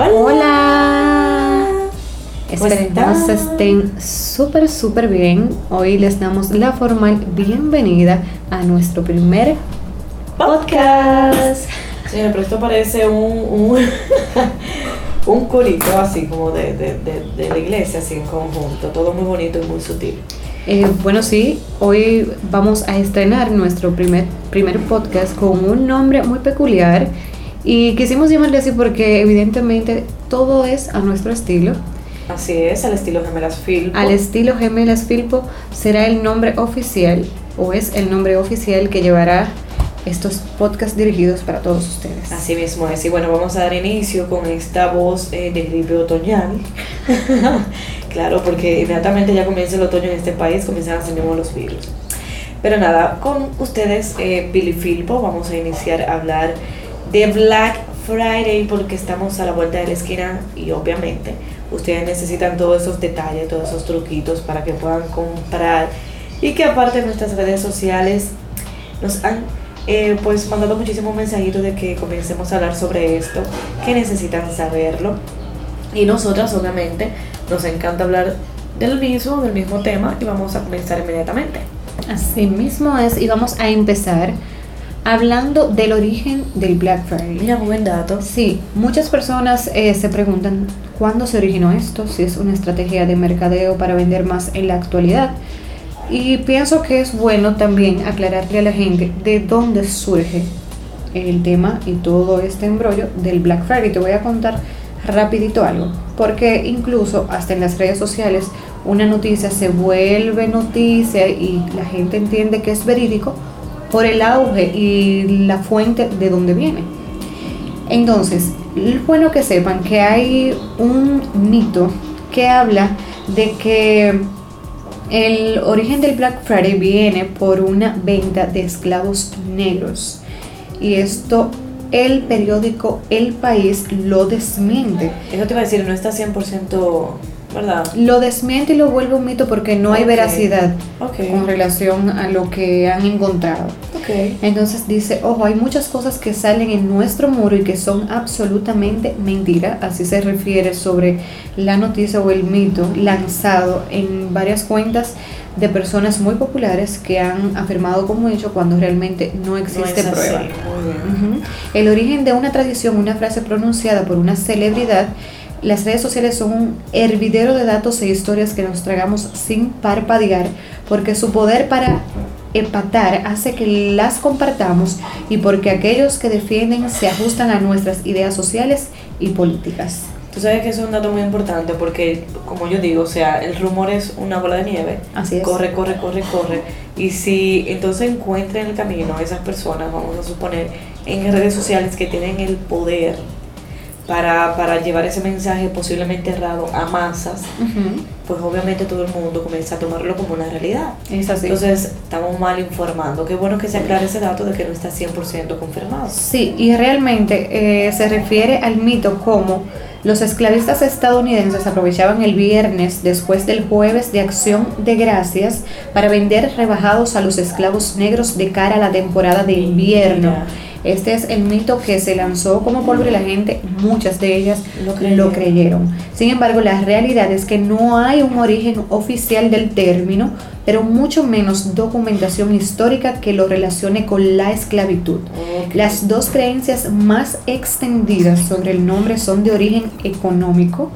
Hola. Esperemos estén súper, súper bien. Hoy les damos la formal bienvenida a nuestro primer podcast. Señora, pero esto parece un, un, un corito así como de, de, de, la iglesia, así en conjunto. Todo muy bonito y muy sutil. Eh, bueno, sí, hoy vamos a estrenar nuestro primer, primer podcast con un nombre muy peculiar y quisimos llamarle así porque evidentemente todo es a nuestro estilo. Así es, al estilo Gemelas Filpo. Al estilo Gemelas Filpo será el nombre oficial o es el nombre oficial que llevará estos podcasts dirigidos para todos ustedes. Así mismo es. Y bueno, vamos a dar inicio con esta voz eh, de gripe otoñal. claro, porque inmediatamente ya comienza el otoño en este país, comienzan a salir los virus. Pero nada, con ustedes, eh, Billy Filpo, vamos a iniciar a hablar de Black Friday porque estamos a la vuelta de la esquina y obviamente ustedes necesitan todos esos detalles, todos esos truquitos para que puedan comprar y que aparte nuestras redes sociales nos han eh, pues mandado muchísimos mensajitos de que comencemos a hablar sobre esto, que necesitan saberlo y nosotras obviamente nos encanta hablar del mismo, del mismo tema y vamos a comenzar inmediatamente. Así mismo es y vamos a empezar Hablando del origen del Black Friday. Mira, buen dato. Sí, muchas personas eh, se preguntan cuándo se originó esto, si es una estrategia de mercadeo para vender más en la actualidad. Y pienso que es bueno también aclararle a la gente de dónde surge el tema y todo este embrollo del Black Friday. Te voy a contar rapidito algo, porque incluso hasta en las redes sociales una noticia se vuelve noticia y la gente entiende que es verídico por el auge y la fuente de donde viene. Entonces, es bueno que sepan que hay un mito que habla de que el origen del Black Friday viene por una venta de esclavos negros. Y esto el periódico El País lo desmiente. Eso te iba a decir, no está 100% lo desmiente y lo vuelve un mito porque no hay veracidad con relación a lo que han encontrado. Entonces dice, ojo, hay muchas cosas que salen en nuestro muro y que son absolutamente mentira. Así se refiere sobre la noticia o el mito lanzado en varias cuentas de personas muy populares que han afirmado como hecho cuando realmente no existe prueba. El origen de una tradición, una frase pronunciada por una celebridad, las redes sociales son un hervidero de datos e historias que nos tragamos sin parpadear, porque su poder para empatar hace que las compartamos y porque aquellos que defienden se ajustan a nuestras ideas sociales y políticas. Tú sabes que eso es un dato muy importante porque, como yo digo, o sea, el rumor es una bola de nieve. Así es. Corre, corre, corre, corre. Y si entonces encuentran el camino a esas personas, vamos a suponer, en redes sociales que tienen el poder para, para llevar ese mensaje posiblemente errado a masas, pues obviamente todo el mundo comienza a tomarlo como una realidad. Es así. Entonces estamos mal informando. Qué bueno que se aclare ese dato de que no está 100% confirmado. Sí, y realmente eh, se refiere al mito como los esclavistas estadounidenses aprovechaban el viernes después del jueves de acción de gracias para vender rebajados a los esclavos negros de cara a la temporada de invierno. Este es el mito que se lanzó como pólvora y la gente, muchas de ellas lo creyeron. Sin embargo, la realidad es que no hay un origen oficial del término, pero mucho menos documentación histórica que lo relacione con la esclavitud. Las dos creencias más extendidas sobre el nombre son de origen económico.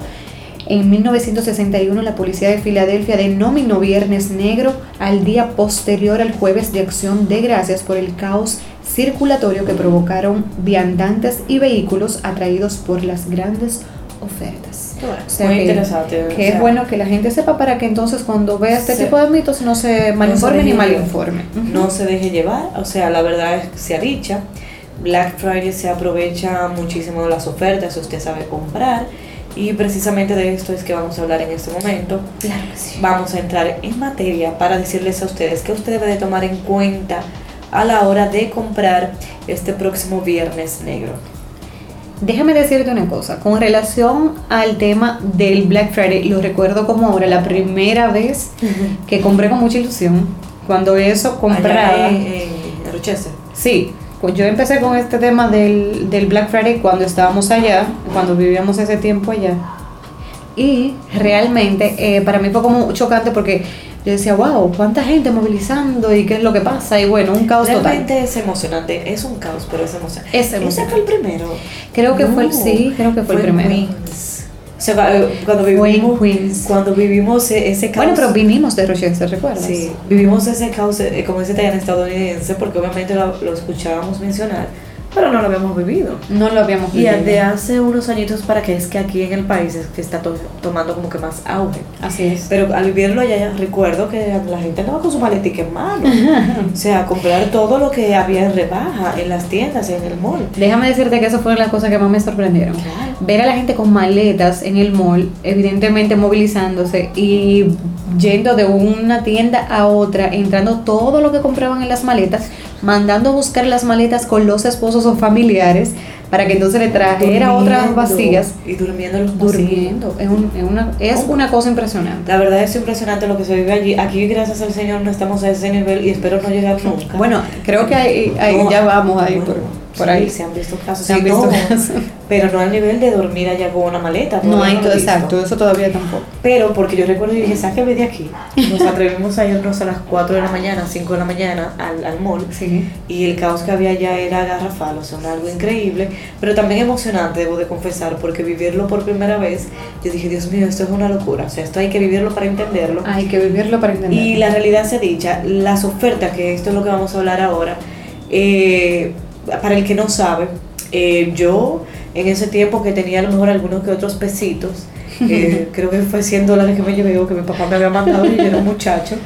En 1961 la policía de Filadelfia denominó Viernes Negro al día posterior al jueves de acción de gracias por el caos circulatorio que provocaron viandantes y vehículos atraídos por las grandes ofertas. Muy interesante. Que es bueno que la gente sepa para que entonces cuando vea este tipo de mitos no se malinforme ni malinforme. No se deje llevar, o sea, la verdad es que se ha dicha. Black Friday se aprovecha muchísimo de las ofertas, usted sabe comprar. Y precisamente de esto es que vamos a hablar en este momento. Claro Vamos a entrar en materia para decirles a ustedes que usted debe de tomar en cuenta a la hora de comprar este próximo viernes negro. Déjame decirte una cosa, con relación al tema del Black Friday, lo recuerdo como ahora la primera vez que compré con mucha ilusión, cuando eso compraba... en, Rochester. Sí, yo empecé con este tema del, del Black Friday cuando estábamos allá, cuando vivíamos ese tiempo allá. Y realmente eh, para mí fue como chocante porque yo decía, wow, cuánta gente movilizando y qué es lo que pasa. Y bueno, un caos total. Realmente es emocionante, es un caos, pero es emocionante. Es Ese emocionante. fue el primero. Creo que fue el- sí, creo que fue el primero. Sea, eh, cuando en vivimos, Queens. cuando vivimos e- ese caos. Bueno, pero vinimos de Rochester, ¿recuerdas? Sí, vivimos ese caos, eh, como ese italiano estadounidense, porque obviamente lo, lo escuchábamos mencionar, pero no lo habíamos vivido. No lo habíamos Y vivido. de hace unos añitos para que es que aquí en el país es que está to- tomando como que más auge. Así es. Pero al vivirlo allá, recuerdo que la gente andaba con su maletica en mano. o sea, comprar todo lo que había en rebaja en las tiendas, en el mall. Déjame decirte que eso fue las cosas que más me sorprendieron. Claro. Ver a la gente con maletas en el mall, evidentemente movilizándose y yendo de una tienda a otra, entrando todo lo que compraban en las maletas, mandando a buscar las maletas con los esposos o familiares para que entonces le trajera otras vacías. Y durmiendo en los. Durmiendo. Es, un- es una, es una cosa impresionante. La verdad es impresionante lo que se vive allí. Aquí, gracias al Señor, no estamos a ese nivel y espero no llegar nunca. Bueno, creo que ahí, ahí No, ya vamos ahí bueno, por, por sí, ahí. se han visto casos. Se han visto no, casos. Pero no al nivel de dormir allá con una maleta. No hay visto. exacto, eso todavía tampoco. Pero porque yo recuerdo y dije, sáqueme de aquí. Nos atrevimos a irnos a las 4 de la mañana, 5 de la mañana al, al mall. Sí. Y el caos que había allá era garrafal, o sea, era algo increíble, pero también emocionante, debo de confesar, porque vivirlo por primera vez, yo dije, Dios mío, esto es una locura, o sea, esto hay que vivirlo para entenderlo. Hay que vivirlo para entenderlo. Y la realidad se dicha, las ofertas, que esto es lo que vamos a hablar ahora, eh, para el que no sabe, eh, yo en ese tiempo que tenía a lo mejor algunos que otros pesitos, eh, creo que fue 100 dólares que me llevé que mi papá me había mandado y yo era un muchacho,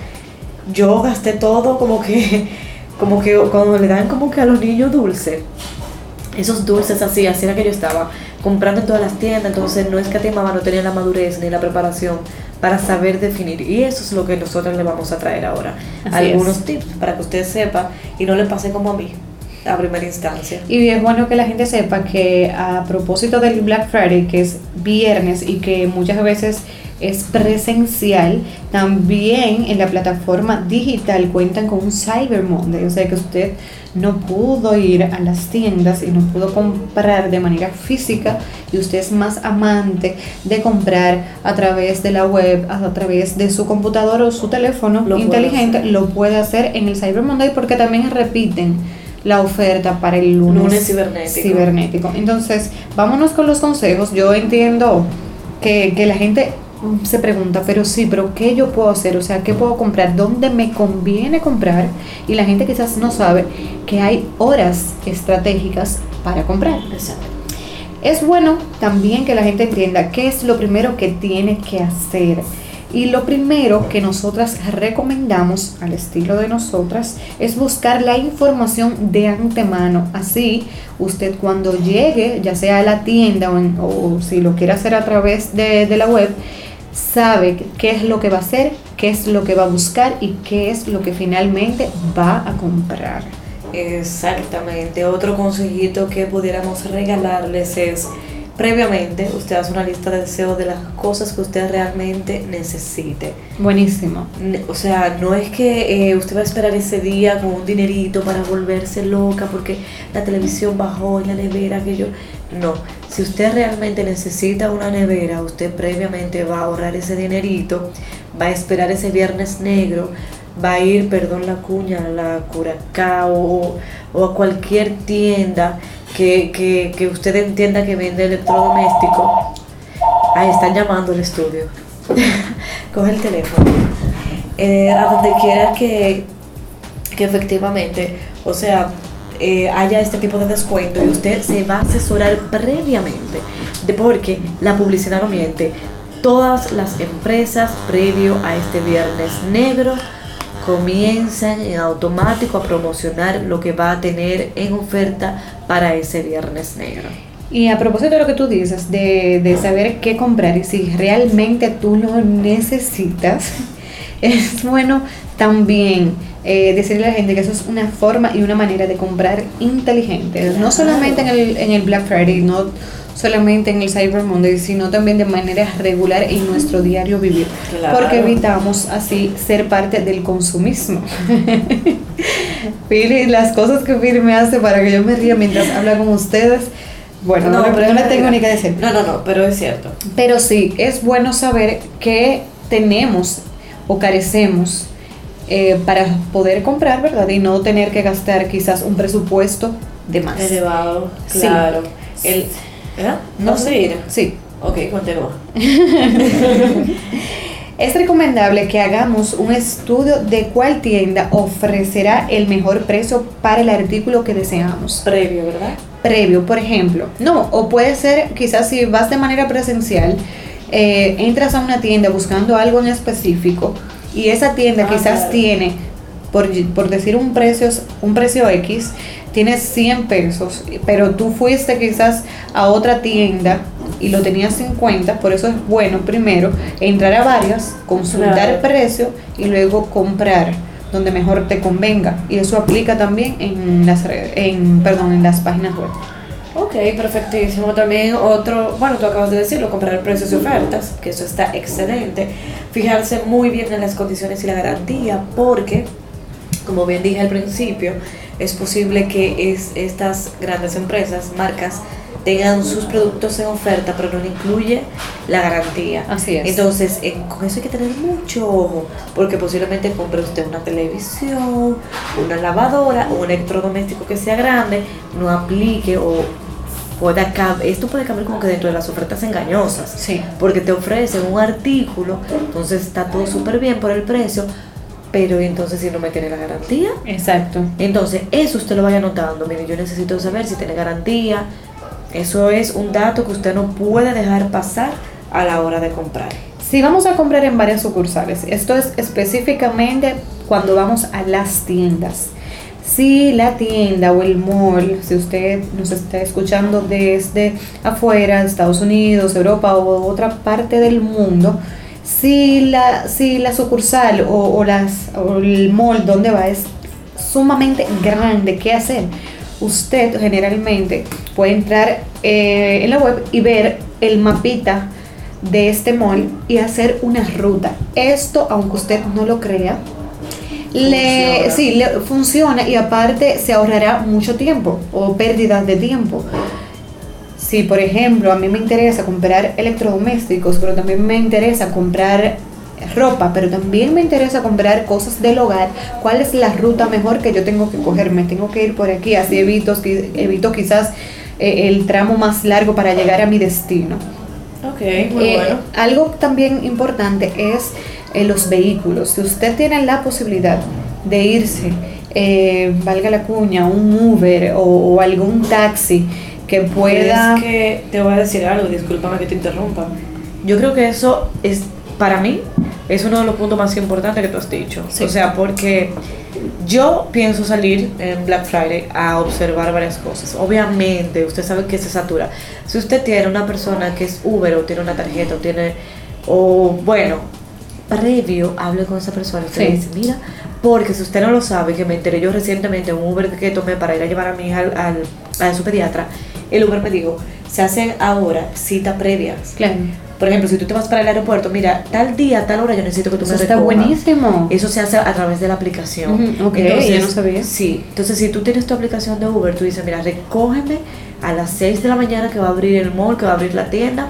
yo gasté todo como que, como que cuando le dan como que a los niños dulce, esos dulces así, así era que yo estaba comprando en todas las tiendas, entonces no escatimaba, no tenía la madurez ni la preparación para saber definir. Y eso es lo que nosotros le vamos a traer ahora. Así Algunos es. tips para que usted sepa y no le pase como a mí a primera instancia. Y es bueno que la gente sepa que a propósito del Black Friday, que es viernes y que muchas veces es presencial, también en la plataforma digital cuentan con un Cyber Monday, o sea que usted no pudo ir a las tiendas y no pudo comprar de manera física y usted es más amante de comprar a través de la web, a través de su computador o su teléfono Lo inteligente, lo puede hacer en el Cyber Monday porque también repiten la oferta para el lunes, Lunes cibernético. cibernético. Entonces, vámonos con los consejos. Yo entiendo que, que la gente mm, se pregunta, pero sí, pero ¿qué yo puedo hacer? O sea, ¿qué puedo comprar? ¿Dónde me conviene comprar? Y la gente quizás no sabe que hay horas estratégicas para comprar. Exacto. Es bueno también que la gente entienda qué es lo primero que tiene que hacer. Y lo primero que nosotras recomendamos, al estilo de nosotras, es buscar la información de antemano. Así, usted cuando llegue, ya sea a la tienda o, si lo quiere hacer a través de, de la web, sabe qué es lo que va a hacer, qué es lo que va a buscar y qué es lo que finalmente va a comprar. Exactamente. Otro consejito que pudiéramos regalarles es, previamente, usted hace una lista de deseos de las cosas que usted realmente necesite. Buenísimo. O sea, no es que eh, usted va a esperar ese día con un dinerito para volverse loca porque la televisión bajó y la nevera que yo... No, si usted realmente necesita una nevera, usted previamente va a ahorrar ese dinerito, va a esperar ese viernes negro, va a ir, perdón la cuña, a la Curacao o, o a cualquier tienda que, que, que usted entienda que vende electrodoméstico. Ahí están llamando al estudio. Coge el teléfono. Eh, a donde quiera que, que efectivamente, o sea, eh, haya este tipo de descuento y usted se va a asesorar previamente. De porque la publicidad no miente. Todas las empresas previo a este viernes negro comienzan en automático a promocionar lo que va a tener en oferta para ese viernes negro. Y a propósito de lo que tú dices, de, de saber qué comprar y si realmente tú lo necesitas, es bueno también eh, decirle a la gente que eso es una forma y una manera de comprar inteligente. No solamente en el, en el Black Friday, no solamente en el Cyber Monday, sino también de manera regular en nuestro diario vivir. Claro. Porque evitamos así ser parte del consumismo. Pili, las cosas que Pili me hace para que yo me ría mientras habla con ustedes. Bueno, no, pero no le es tengo ni que decir. No, no, no, pero es cierto. Pero sí, es bueno saber que tenemos o carecemos eh, para poder comprar, ¿verdad? Y no tener que gastar quizás un presupuesto de más. Elevado, Sí. claro. El, ¿eh? No sé ir. Sí. Ok, continúa. Es recomendable que hagamos un estudio de cuál tienda ofrecerá el mejor precio para el artículo que deseamos. Previo, ¿verdad? previo, por ejemplo. No, o puede ser quizás si vas de manera presencial, eh, entras a una tienda buscando algo en específico y esa tienda Ah, quizás claro. tiene, por, por decir un precio, un precio X, tiene 100 pesos, pero tú fuiste quizás a otra tienda y lo tenías 50, por eso es bueno primero entrar a varias, consultar Claro. precio y luego comprar donde mejor te convenga y eso aplica también en las redes, en perdón, en las páginas web. Ok, perfectísimo. También otro, bueno, tú acabas de decirlo, comprar precios y ofertas, que eso está excelente. Fijarse muy bien en las condiciones y la garantía, porque, como bien dije al principio, es posible que es, estas grandes empresas, marcas, tengan sus productos en oferta, pero no incluye la garantía. Así es. Entonces, eh, con eso hay que tener mucho ojo, porque posiblemente compre usted una televisión, una lavadora, un electrodoméstico que sea grande, no aplique o pueda esto puede cambiar como que dentro de las ofertas engañosas. Sí. Porque te ofrecen un artículo, entonces está todo súper bien por el precio, pero entonces si no me tiene la garantía, Exacto. entonces, eso usted lo vaya anotando. Mire, yo necesito saber si tiene garantía. Eso es un dato que usted no puede dejar pasar a la hora de comprar. Si vamos a comprar en varias sucursales, esto es específicamente cuando vamos a las tiendas. Si la tienda o el mall, si usted nos está escuchando desde afuera, Estados Unidos, Europa o otra parte del mundo, si la, si la sucursal o, o las, o el mall donde va es sumamente grande, ¿qué hacer? Usted generalmente puede entrar eh, en la web y ver el mapita de este mall y hacer una ruta. Esto, aunque usted no lo crea, le, Funciona. sí, le funciona y aparte se ahorrará mucho tiempo o pérdidas de tiempo. Si, por ejemplo, a mí me interesa comprar electrodomésticos, pero también me interesa comprar ropa, pero también me interesa comprar cosas del hogar, ¿cuál es la ruta mejor que yo tengo que coger? Me tengo que ir por aquí, así evito, evito quizás eh, el tramo más largo para llegar a mi destino. Ok, muy Eh, bueno. Algo también importante es eh, los vehículos. Si usted tiene la posibilidad de irse, valga la cuña, un Uber o, o algún taxi que pueda... Es que te voy a decir algo, discúlpame que te interrumpa. Yo creo que eso es, para mí, es uno de los puntos más importantes que tú has dicho. Sí. O sea, porque yo pienso salir en Black Friday a observar varias cosas. Obviamente, usted sabe que se satura. Si usted tiene una persona que es Uber o tiene una tarjeta o tiene, o bueno, previo, hable con esa persona. Usted Sí. dice, mira, porque si usted no lo sabe, que me enteré yo recientemente en un Uber que tomé para ir a llevar a mi hija al, al- a su pediatra, el Uber me dijo, se hacen ahora citas previas. Claro. Por ejemplo, si tú te vas para el aeropuerto, mira, tal día, tal hora yo necesito que tú Eso me está recojas. buenísimo. Eso se hace a través de la aplicación. Ujú, ok, yo no sabía. Sí, entonces si tú tienes tu aplicación de Uber, tú dices, mira, recógeme a las 6 de la mañana que va a abrir el mall, que va a abrir la tienda,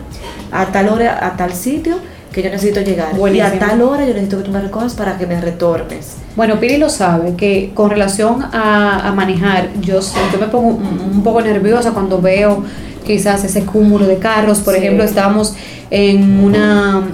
a tal hora, a tal sitio que yo necesito llegar. Buenísimo. Y a tal hora yo necesito que tú me recojas para que me retornes. Bueno, Piri lo sabe, que con relación a, a manejar, yo, sé- yo me pongo un, un poco nerviosa cuando veo quizás ese cúmulo de carros. Por Sí. ejemplo, estábamos en una,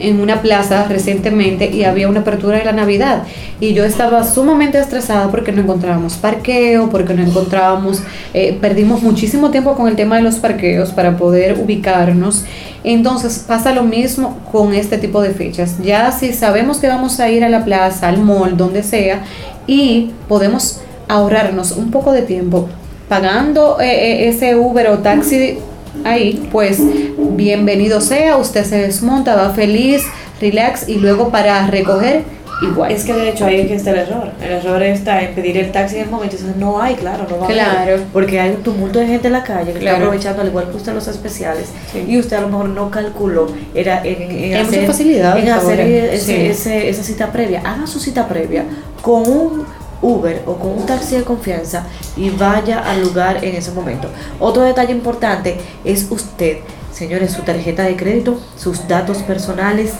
en una plaza recientemente y había una apertura de la Navidad y yo estaba sumamente estresada porque no encontrábamos parqueo, porque no encontrábamos, eh, perdimos muchísimo tiempo con el tema de los parqueos para poder ubicarnos. Entonces pasa lo mismo con este tipo de fechas. Ya si sabemos que vamos a ir a la plaza, al mall, donde sea, y podemos ahorrarnos un poco de tiempo pagando eh, eh, ese Uber o taxi ahí, pues bienvenido sea, usted se desmonta, va feliz, relax y luego para recoger igual. Es que de hecho ahí es que está el error. El error está en pedir el taxi en el momento. Entonces no hay, claro, no va a Claro. haber. Porque hay un tumulto de gente en la calle que Claro. está aprovechando, al igual que usted los especiales. Sí. Y usted a lo mejor no calculó era en, en Hay hacer, muchas facilidades en hacer ahora. ese- Sí. ese- esa cita previa. Haga su cita previa con un Uber o con un taxi de confianza y vaya al lugar en ese momento. Otro detalle importante es usted, señores, su tarjeta de crédito, sus datos personales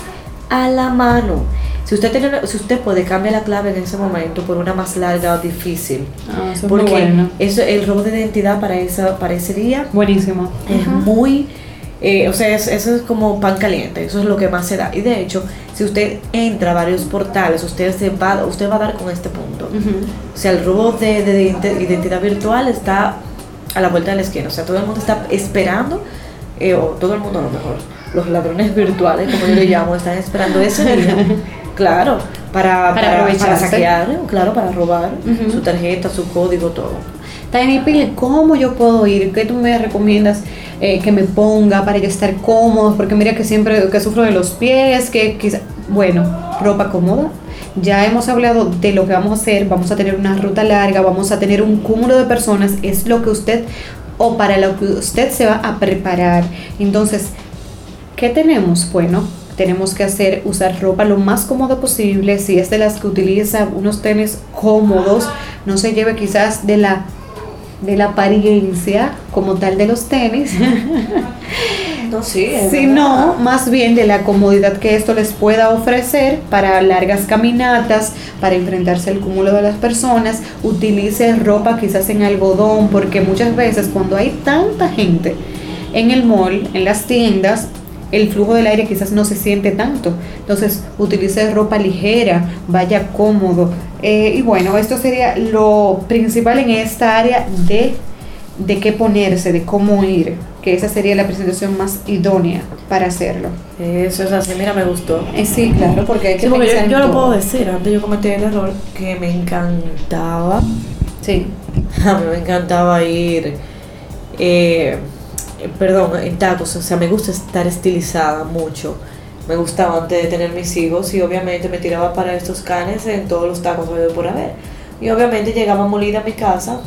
a la mano. Si usted, tiene, una- si usted puede, cambie la clave en ese momento por una más larga o difícil. Ah, eso es muy Porque bueno. eso, el robo de identidad para, esa, para ese día Buenísimo. es Ajá. muy, eh, o sea, es- eso es como pan caliente, eso es lo que más se da. Y de hecho, si usted entra a varios portales, usted, se va, usted va a dar con este punto. O sea, el robo de, de ident- identidad virtual está a la vuelta de la esquina. O sea, todo el mundo está esperando, eh, o todo el mundo a lo mejor, los ladrones virtuales, como yo le llamo, están esperando ese día. Claro, para, Para para, para saquear, claro, para robar su tarjeta, su código, todo. Tiny Pil, ¿cómo yo puedo ir? ¿Qué tú me recomiendas eh, que me ponga para yo estar cómodo? Porque mira que siempre que sufro de los pies, que quizá, bueno, ropa cómoda. Ya hemos hablado de lo que vamos a hacer, vamos a tener una ruta larga, vamos a tener un cúmulo de personas, es lo que usted o para lo que usted se va a preparar. Entonces, ¿qué tenemos? Bueno, tenemos que hacer, usar ropa lo más cómodo posible. Si es de las que utiliza unos tenis cómodos, no se lleve quizás de la de la apariencia como tal de los tenis, No, sí, sino más bien de la comodidad que esto les pueda ofrecer para largas caminatas, para enfrentarse al cúmulo de las personas. Utilice ropa quizás en algodón, porque muchas veces cuando hay tanta gente en el mall, en las tiendas, el flujo del aire quizás no se siente tanto. Entonces, utilice ropa ligera, vaya cómodo. Eh, y bueno, esto sería lo principal en esta área de, de qué ponerse, de cómo ir, que esa sería la presentación más idónea para hacerlo. Eso es así, mira, me gustó. Eh, sí, claro, porque hay que Sí, porque pensar yo, en lo todo. puedo decir, antes yo cometí el error que me encantaba, Sí, a mí me encantaba ir, eh, perdón, en tacos, o sea, me gusta estar estilizada mucho. Me gustaba antes de tener mis hijos y obviamente me tiraba para estos canes en todos los tacos habido por haber. Y obviamente llegaba molida a mi casa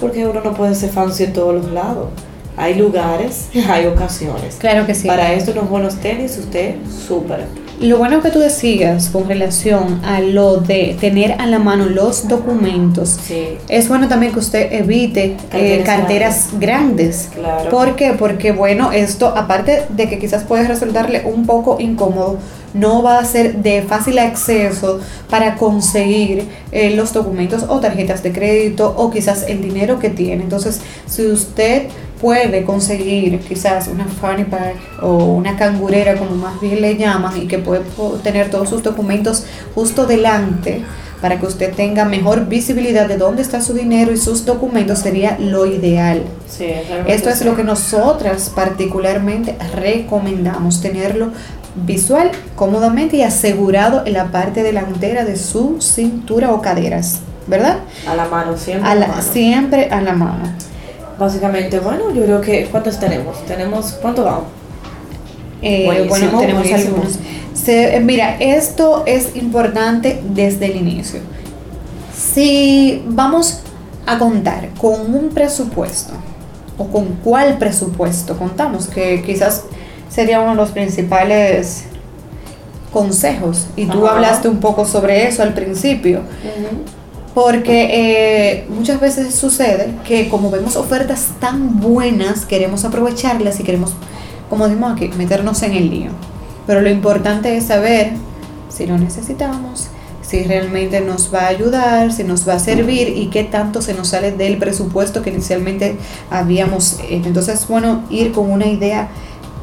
porque uno no puede ser fancy en todos los lados. Hay lugares, hay ocasiones. claro que sí. Para esto unos buenos tenis, usted súper. Lo bueno que tú decías con relación a lo de tener a la mano los documentos, Sí. es bueno también que usted evite eh, Carteras carteras grandes. Claro. ¿Por qué? Porque bueno, esto aparte de que quizás puede resultarle un poco incómodo, no va a ser de fácil acceso para conseguir eh, los documentos o tarjetas de crédito o quizás el dinero que tiene. Entonces, si usted puede conseguir quizás una funny pack o una cangurera como más bien le llaman y que puede tener todos sus documentos justo delante para que usted tenga mejor visibilidad de dónde está su dinero y sus documentos sería lo ideal. Sí, Esto es sí. lo que nosotras particularmente recomendamos, tenerlo visual, cómodamente y asegurado en la parte delantera de su cintura o caderas, ¿verdad? A la mano, siempre. A a la la- mano. siempre a la mano. Básicamente, bueno, yo creo que. ¿Cuántos tenemos? Tenemos. ¿Cuánto vamos? Eh, Buenísimo, bueno, tenemos algunos. Se- eh, mira, esto es importante desde el inicio. Si vamos a contar con un presupuesto, o con cuál presupuesto contamos, que quizás sería uno de los principales consejos, y tú Ajá. hablaste un poco sobre eso al principio. Porque eh, muchas veces sucede que como vemos ofertas tan buenas, queremos aprovecharlas y queremos, como decimos aquí, meternos en el lío. Pero lo importante es saber si lo necesitamos, si realmente nos va a ayudar, si nos va a servir y qué tanto se nos sale del presupuesto que inicialmente habíamos hecho. Entonces, bueno, ir con una idea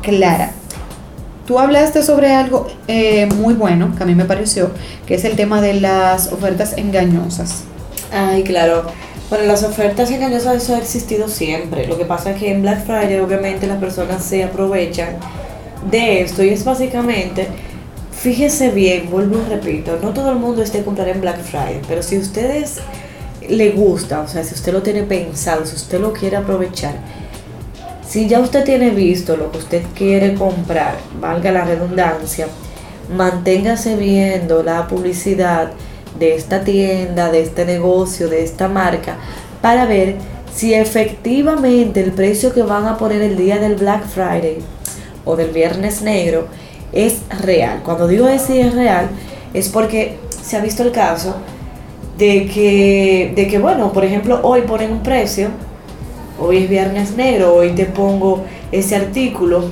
clara. Tú hablaste sobre algo eh, muy bueno, que a mí me pareció, que es el tema de las ofertas engañosas. Ay, claro. Bueno, las ofertas engañosas, eso ha existido siempre. Lo que pasa es que en Black Friday, obviamente, las personas se aprovechan de esto y es básicamente. Fíjese bien, vuelvo y repito, no todo el mundo esté comprar en Black Friday, pero si a ustedes le gusta, o sea, si usted lo tiene pensado, si usted lo quiere aprovechar, si ya usted tiene visto lo que usted quiere comprar, valga la redundancia, manténgase viendo la publicidad de esta tienda, de este negocio, de esta marca, para ver si efectivamente el precio que van a poner el día del Black Friday o del Viernes Negro es real. Cuando digo si es real, es porque se ha visto el caso de que, de que, bueno, por ejemplo, hoy ponen un precio, hoy es Viernes Negro, hoy te pongo ese artículo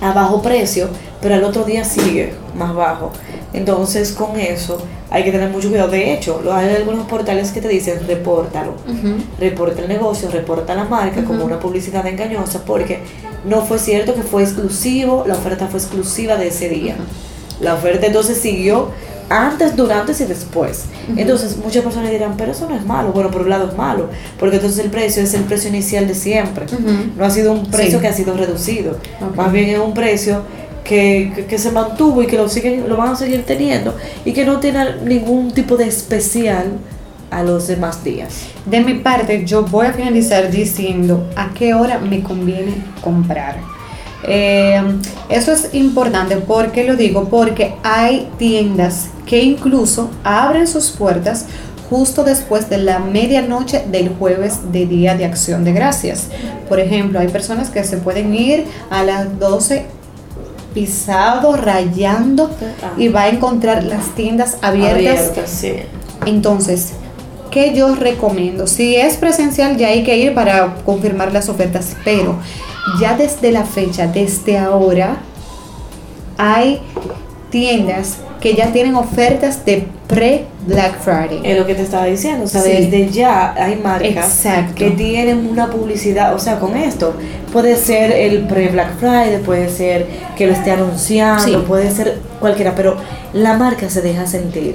a bajo precio, pero al otro día sigue más bajo. Entonces, con eso hay que tener mucho cuidado. De hecho, hay algunos portales que te dicen repórtalo. Reporta el negocio, reporta la marca como una publicidad engañosa porque no fue cierto que fue exclusivo, la oferta fue exclusiva de ese día. La oferta entonces siguió antes, durante y después. Entonces muchas personas dirán, pero eso no es malo. Bueno, por un lado es malo, porque entonces el precio es el precio inicial de siempre. No ha sido un precio que ha sido reducido. Más bien es un precio que, que, se mantuvo y que lo, siguen, lo van a seguir teniendo y que no tiene ningún tipo de especial a los demás días. De mi parte, yo voy a finalizar diciendo a qué hora me conviene comprar. Eh, eso es importante, ¿por qué lo digo? Porque hay tiendas que incluso abren sus puertas justo después de la medianoche del jueves de Día de Acción de Gracias. Por ejemplo, hay personas que se pueden ir a las 12 pisado, rayando y va a encontrar las tiendas abiertas. Entonces, ¿qué yo recomiendo? Si es presencial ya hay que ir para confirmar las ofertas, pero ya desde la fecha, desde ahora, hay tiendas que ya tienen ofertas de pre-Black Friday. Es lo que te estaba diciendo, o sea, desde ya hay marcas que tienen una publicidad, o sea, con esto. Puede ser el pre-Black Friday, puede ser que lo esté anunciando, puede ser cualquiera, pero la marca se deja sentir.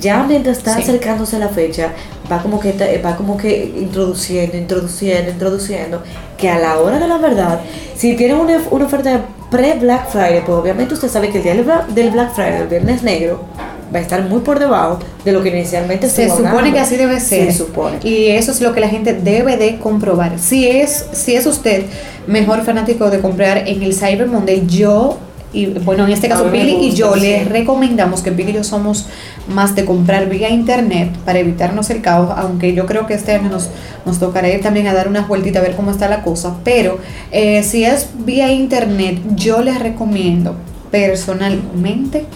Ya mientras está acercándose la fecha, va como que va como que introduciendo, introduciendo, introduciendo, que a la hora de la verdad, si tienen una, una oferta pre-Black Friday, pues obviamente usted sabe que el día del Black Friday, el viernes negro, va a estar muy por debajo de lo que inicialmente se supone que así debe ser. Se supone. Y eso es lo que la gente debe de comprobar. Si es, si es usted mejor fanático de comprar en el Cyber Monday, yo y bueno, en este caso Billy y yo les recomendamos que Billy y yo somos más de comprar vía internet para evitarnos el caos, aunque yo creo que este año nos, nos tocará ir también a dar una vueltita a ver cómo está la cosa, pero eh, si es vía internet, yo les recomiendo personalmente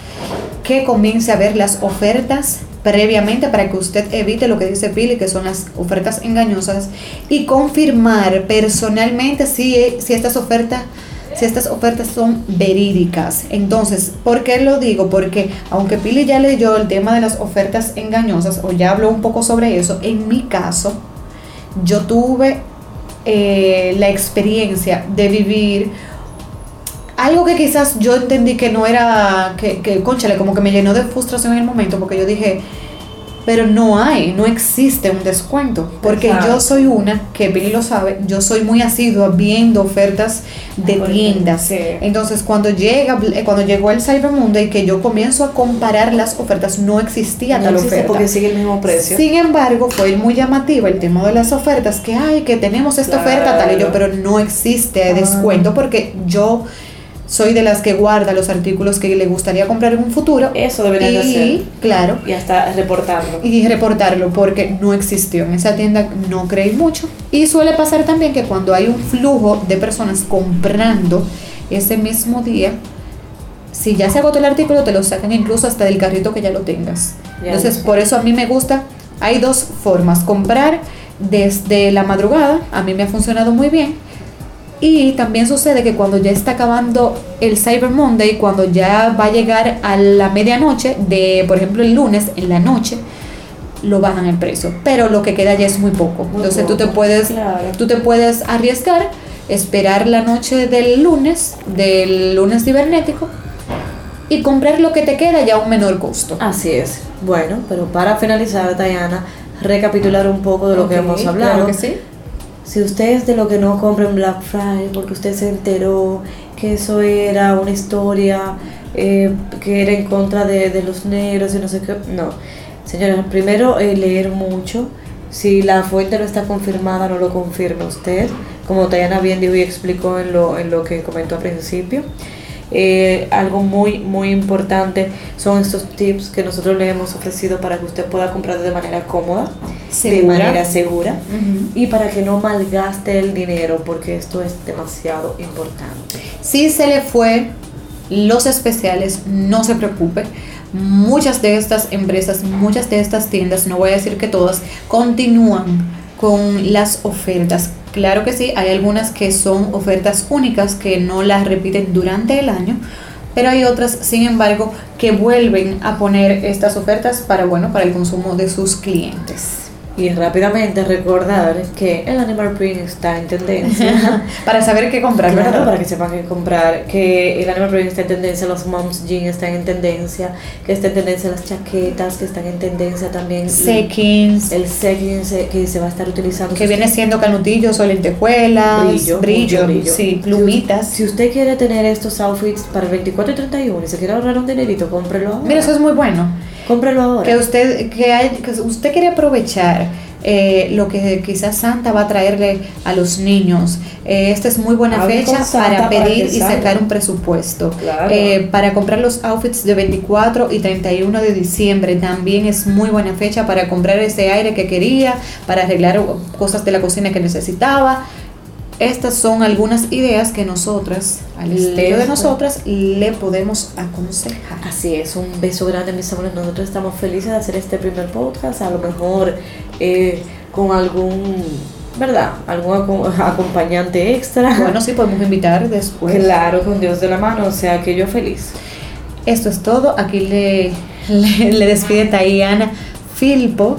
que comience a ver las ofertas previamente para que usted evite lo que dice Billy, que son las ofertas engañosas, y confirmar personalmente si, si estas ofertas si estas ofertas son verídicas. Entonces, ¿por qué lo digo? Porque aunque Pili ya leyó el tema de las ofertas engañosas o ya habló un poco sobre eso, en mi caso, yo tuve eh, la experiencia de vivir algo que quizás yo entendí que no era, que, que, conchale, como que me llenó de frustración en el momento, porque yo dije, pero no hay, no existe un descuento, porque yo soy una, que Billy lo sabe, yo soy muy asidua viendo ofertas de tiendas. Entonces, cuando llega cuando llegó el Cyber Monday que yo comienzo a comparar las ofertas, no existía tal oferta. porque sigue el mismo precio. Sin embargo, fue muy llamativo el tema de las ofertas, que hay que tenemos esta oferta tal y yo, pero no existe ah. descuento porque yo soy de las que guarda los artículos que le gustaría comprar en un futuro. Eso debería de hacer. Claro. Y hasta reportarlo. Y reportarlo porque no existió. En esa tienda no creí mucho. Y suele pasar también que cuando hay un flujo de personas comprando ese mismo día, si ya se agotó el artículo, te lo sacan incluso hasta del carrito que ya lo tengas. Entonces, por eso a mí me gusta. Hay dos formas. Comprar desde la madrugada, a mí me ha funcionado muy bien y también sucede que cuando ya está acabando el Cyber Monday, cuando ya va a llegar a la medianoche de, por ejemplo, el lunes en la noche, lo bajan el precio. Pero lo que queda ya es muy poco. Entonces tú te puedes, tú te puedes arriesgar, esperar la noche del lunes, del lunes cibernético, y comprar lo que te queda ya a un menor costo. Así es. Bueno, pero para finalizar, Diana, recapitular un poco de lo que hemos hablado. Claro que sí si usted es de lo que no compra en Black Friday porque usted se enteró que eso era una historia eh, que era en contra de, los negros y no sé qué, no. Señores, primero eh, leer mucho. Si la fuente no está confirmada, no lo confirme usted, como Tayana bien dijo y explicó en lo, en lo que comentó al principio. Eh, algo muy, muy importante son estos tips que nosotros le hemos ofrecido para que usted pueda comprar de manera cómoda, de manera segura y para que no malgaste el dinero porque esto es demasiado importante. Si se le fue los especiales, no se preocupe. Muchas de estas empresas, muchas de estas tiendas, no voy a decir que todas, continúan con las ofertas. Claro que sí, hay algunas que son ofertas únicas que no las repiten durante el año, pero hay otras, sin embargo, que vuelven a poner estas ofertas para bueno, para el consumo de sus clientes. Y rápidamente recordar que el Animal Print está en tendencia. para saber qué comprar, ¿verdad? Para que sepan qué comprar. Que el Animal Print está en tendencia, los moms jeans están en tendencia, que está en tendencia las chaquetas, que están en tendencia también. Seckings. El seckings que se va a estar utilizando. Que viene siendo canutillos o lentejuelas. Brillo. Brillo, brillo. sí, plumitas. Si, usted quiere tener estos outfits para el 24 y 31 y se quiere ahorrar un dinerito, cómprelo Mira, eso es muy bueno. Cómprelo ahora. Que usted, que, hay, que usted quiere aprovechar eh, lo que quizás Santa va a traerle a los niños. Eh, esta es muy buena fecha para pedir y sacar un presupuesto. Eh, para comprar los outfits de 24 y 31 de diciembre también es muy buena fecha para comprar ese aire que quería, para arreglar cosas de la cocina que necesitaba. Estas son algunas ideas que nosotras, al estilo de nosotras, le podemos aconsejar. Así es, un beso grande, mis amores. Nosotros estamos felices de hacer este primer podcast. A lo mejor eh, con algún, ¿verdad? Algún acompañante extra. Bueno, sí, podemos invitar después. Claro, con Dios de la mano. O sea, que yo feliz. Esto es todo. Aquí le, le, le despide Tayana Filpo.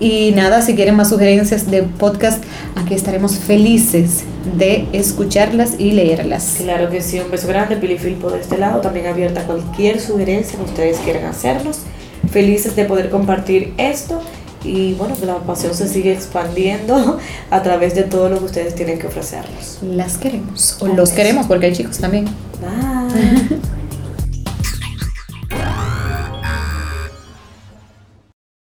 Y nada, si quieren más sugerencias de podcast, aquí estaremos felices de escucharlas y leerlas. Claro que sí, un beso grande, Pili Filpo de este lado, también abierta a cualquier sugerencia que ustedes quieran hacernos. Felices de poder compartir esto y bueno, que la pasión se sigue expandiendo a través de todo lo que ustedes tienen que ofrecernos. Las queremos, o los queremos porque hay chicos también. Bye.